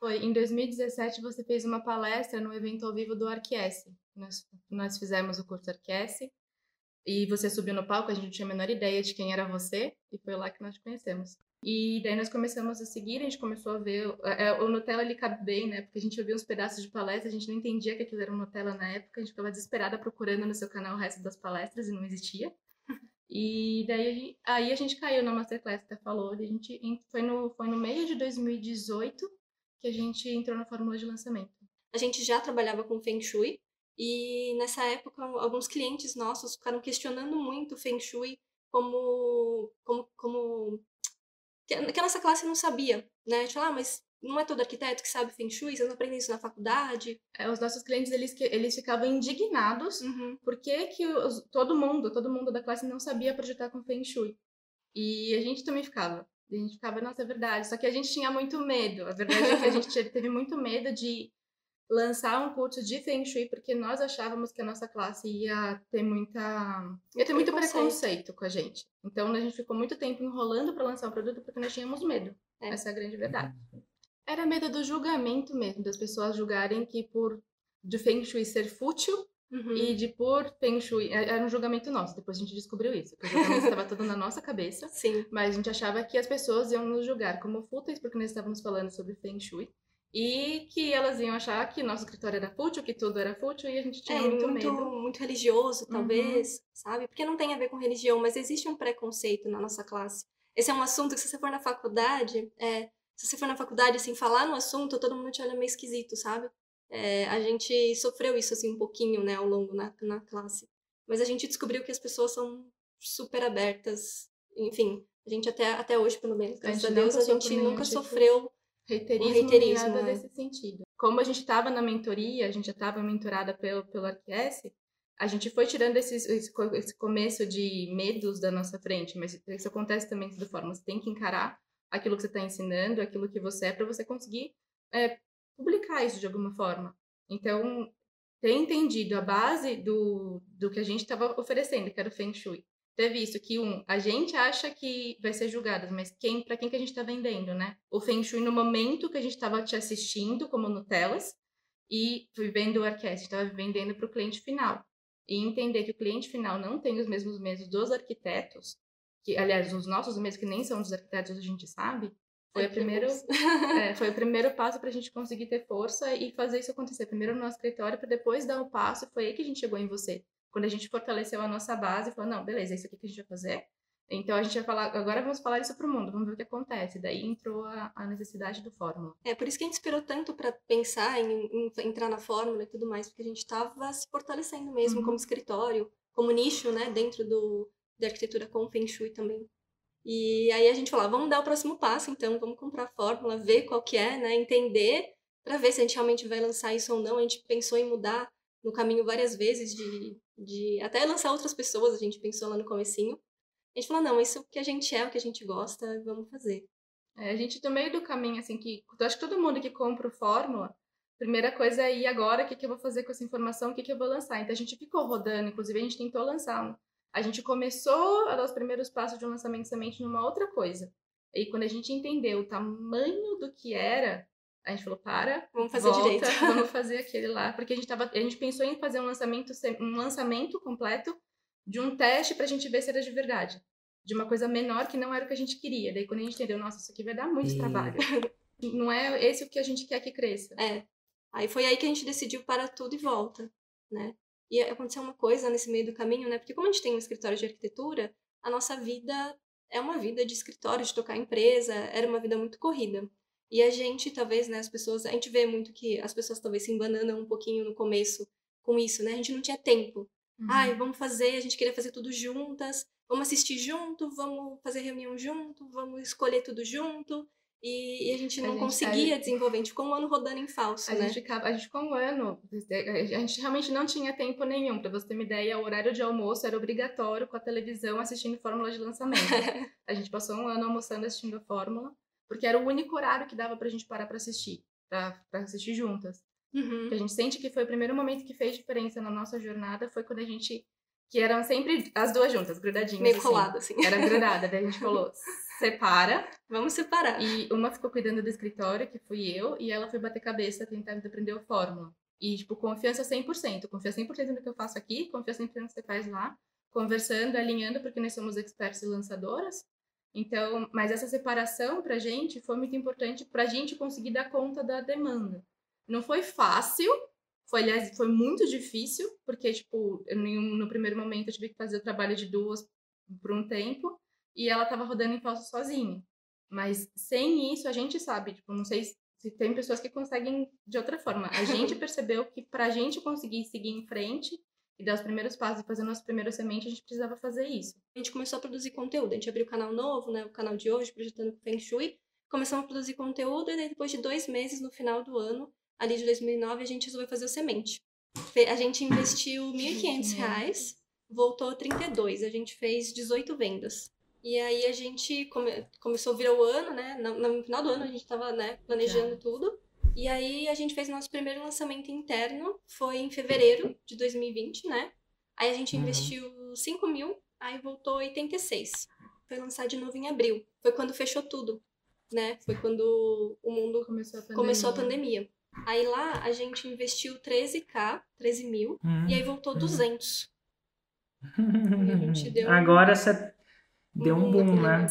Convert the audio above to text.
Foi. Em 2017 você fez uma palestra no evento ao vivo do Arquiesse. Nós, nós fizemos o curso Arquiesse e você subiu no palco, a gente não tinha a menor ideia de quem era você e foi lá que nós te conhecemos. E daí nós começamos a seguir, a gente começou a ver. É, é, o Nutella ele cabe bem, né? Porque a gente ouvia uns pedaços de palestra, a gente não entendia que aquilo era um Nutella na época, a gente ficava desesperada procurando no seu canal o resto das palestras e não existia. E daí aí a gente caiu na Masterclass, até falou, a gente foi no, foi no meio de 2018 que a gente entrou na fórmula de lançamento. A gente já trabalhava com Feng Shui e nessa época alguns clientes nossos ficaram questionando muito o Feng Shui como, como, como que a nossa classe não sabia, né? A gente fala, ah, mas não é todo arquiteto que sabe Feng Shui, vocês não aprendem isso na faculdade. É, os nossos clientes, eles, eles ficavam indignados uhum. porque que os, todo mundo, todo mundo da classe não sabia projetar com Feng Shui. E a gente também ficava. A gente ficava, nossa, é verdade. Só que a gente tinha muito medo. A verdade é que a gente teve muito medo de lançar um curso de Feng Shui porque nós achávamos que a nossa classe ia ter muita ia ter muito preconceito, preconceito com a gente. Então a gente ficou muito tempo enrolando para lançar o produto porque nós tínhamos medo. É. Essa é a grande verdade. Era medo do julgamento mesmo, das pessoas julgarem que por de Feng Shui ser fútil uhum. e de por Feng Shui é, era um julgamento nosso. Depois a gente descobriu isso, porque o julgamento estava todo na nossa cabeça. Sim. Mas a gente achava que as pessoas iam nos julgar como fúteis porque nós estávamos falando sobre Feng Shui e que elas iam achar que nosso escritório era fútil, que tudo era fútil, e a gente tinha é, muito, muito medo. Muito religioso, uhum. talvez, uhum. sabe? Porque não tem a ver com religião, mas existe um preconceito na nossa classe. Esse é um assunto que, se você for na faculdade, é, se você for na faculdade, assim, falar no assunto, todo mundo te olha meio esquisito, sabe? É, a gente sofreu isso, assim, um pouquinho, né, ao longo na, na classe. Mas a gente descobriu que as pessoas são super abertas, enfim, a gente até, até hoje, pelo menos, graças a, a Deus, a gente nunca tipo... sofreu reiterismo, reiterismo nada é. desse sentido. Como a gente estava na mentoria, a gente já estava mentorada pelo, pelo Arquies, a gente foi tirando esses, esse, esse começo de medos da nossa frente, mas isso acontece também de forma. Você tem que encarar aquilo que você está ensinando, aquilo que você é, para você conseguir é, publicar isso de alguma forma. Então, ter entendido a base do, do que a gente estava oferecendo, que era o Feng Shui, teve isso, que um, a gente acha que vai ser julgado, mas quem, para quem que a gente está vendendo, né? O Feng Shui no momento que a gente estava te assistindo como Nutellas e vivendo o Arquest, estava vendendo para o cliente final. E entender que o cliente final não tem os mesmos medos dos arquitetos, que aliás, os nossos mesmos que nem são dos arquitetos, a gente sabe, foi, o primeiro, é, foi o primeiro passo para a gente conseguir ter força e fazer isso acontecer. Primeiro no nosso escritório, para depois dar o passo, foi aí que a gente chegou em você. Quando a gente fortaleceu a nossa base, falou, não, beleza, é isso aqui que a gente vai fazer. Então a gente vai falar, agora vamos falar isso para o mundo, vamos ver o que acontece. Daí entrou a, a, necessidade do Fórmula. É por isso que a gente esperou tanto para pensar em, em, entrar na Fórmula e tudo mais, porque a gente estava se fortalecendo mesmo uhum. como escritório, como nicho, né, dentro do, da arquitetura com Feng Shui também. E aí a gente falou, vamos dar o próximo passo, então, vamos comprar a Fórmula, ver qual que é, né, entender, para ver se a gente realmente vai lançar isso ou não. A gente pensou em mudar no caminho várias vezes de, de até lançar outras pessoas, a gente pensou lá no comecinho. A gente falou, não, isso é o que a gente é, o que a gente gosta, vamos fazer. É, a gente, no meio do caminho, assim, que eu acho que todo mundo que compra o Fórmula, primeira coisa é, e agora, o que, que eu vou fazer com essa informação, o que, que eu vou lançar? Então, a gente ficou rodando, inclusive, a gente tentou lançar. A gente começou a dar os primeiros passos de um lançamento somente numa outra coisa. E quando a gente entendeu o tamanho do que era, a gente falou, para, vamos fazer volta, direito. vamos fazer aquele lá, porque a gente tava, a gente pensou em fazer um lançamento, um lançamento completo de um teste para a gente ver se era de verdade, de uma coisa menor que não era o que a gente queria. Daí quando a gente entendeu, nossa, isso aqui vai dar muito e... trabalho. não é esse o que a gente quer que cresça. É. Aí foi aí que a gente decidiu para tudo e volta, né? E aconteceu uma coisa nesse meio do caminho, né? Porque como a gente tem um escritório de arquitetura, a nossa vida é uma vida de escritório, de tocar empresa, era uma vida muito corrida. E a gente, talvez, né, as pessoas, a gente vê muito que as pessoas talvez se embananam um pouquinho no começo com isso, né? A gente não tinha tempo. Uhum. Ai, vamos fazer, a gente queria fazer tudo juntas, vamos assistir junto, vamos fazer reunião junto, vamos escolher tudo junto. E, e a gente não a gente, conseguia a desenvolver, a gente ficou um ano rodando em falso, a né? Gente, a gente ficou um ano, a gente realmente não tinha tempo nenhum. Para você ter uma ideia, o horário de almoço era obrigatório com a televisão assistindo Fórmula de lançamento. a gente passou um ano almoçando assistindo a Fórmula porque era o único horário que dava pra gente parar pra assistir, pra, pra assistir juntas. Uhum. a gente sente que foi o primeiro momento que fez diferença na nossa jornada, foi quando a gente que eram sempre as duas juntas, grudadinhas. Meio assim. colada, assim. Era grudada. Daí a gente falou, separa. Vamos separar. E uma ficou cuidando do escritório, que fui eu, e ela foi bater cabeça tentando aprender a fórmula. E, tipo, confiança 100%. Confia 100% no que eu faço aqui, confia 100% no que você faz lá. Conversando, alinhando, porque nós somos experts e lançadoras. Então, mas essa separação pra gente foi muito importante pra gente conseguir dar conta da demanda. Não foi fácil, foi, aliás, foi muito difícil, porque, tipo, eu, no primeiro momento eu tive que fazer o trabalho de duas por um tempo, e ela tava rodando em falso sozinha. Mas sem isso, a gente sabe, tipo, não sei se tem pessoas que conseguem de outra forma. A gente percebeu que pra gente conseguir seguir em frente e dar os primeiros passos e fazer nossa primeira semente, a gente precisava fazer isso. A gente começou a produzir conteúdo. A gente abriu o canal novo, né? O canal de hoje, projetando Feng Shui. Começamos a produzir conteúdo e depois de dois meses, no final do ano, ali de 2009, a gente resolveu fazer o semente. A gente investiu R$ 1.500, voltou a 32. A gente fez 18 vendas. E aí a gente come, começou a virar o ano, né? No, no, final do ano a gente tava, né, planejando tudo. E aí a gente fez nosso primeiro lançamento interno, foi em fevereiro de 2020, né? Aí a gente uhum. investiu 5 mil, aí voltou 86. Foi lançar de novo em abril. Foi quando fechou tudo, né? Foi quando o mundo começou a pandemia. Começou a pandemia. Aí lá a gente investiu 13k, 13 mil, uhum. e aí voltou 200. Uhum. Deu... Agora você deu um boom, né?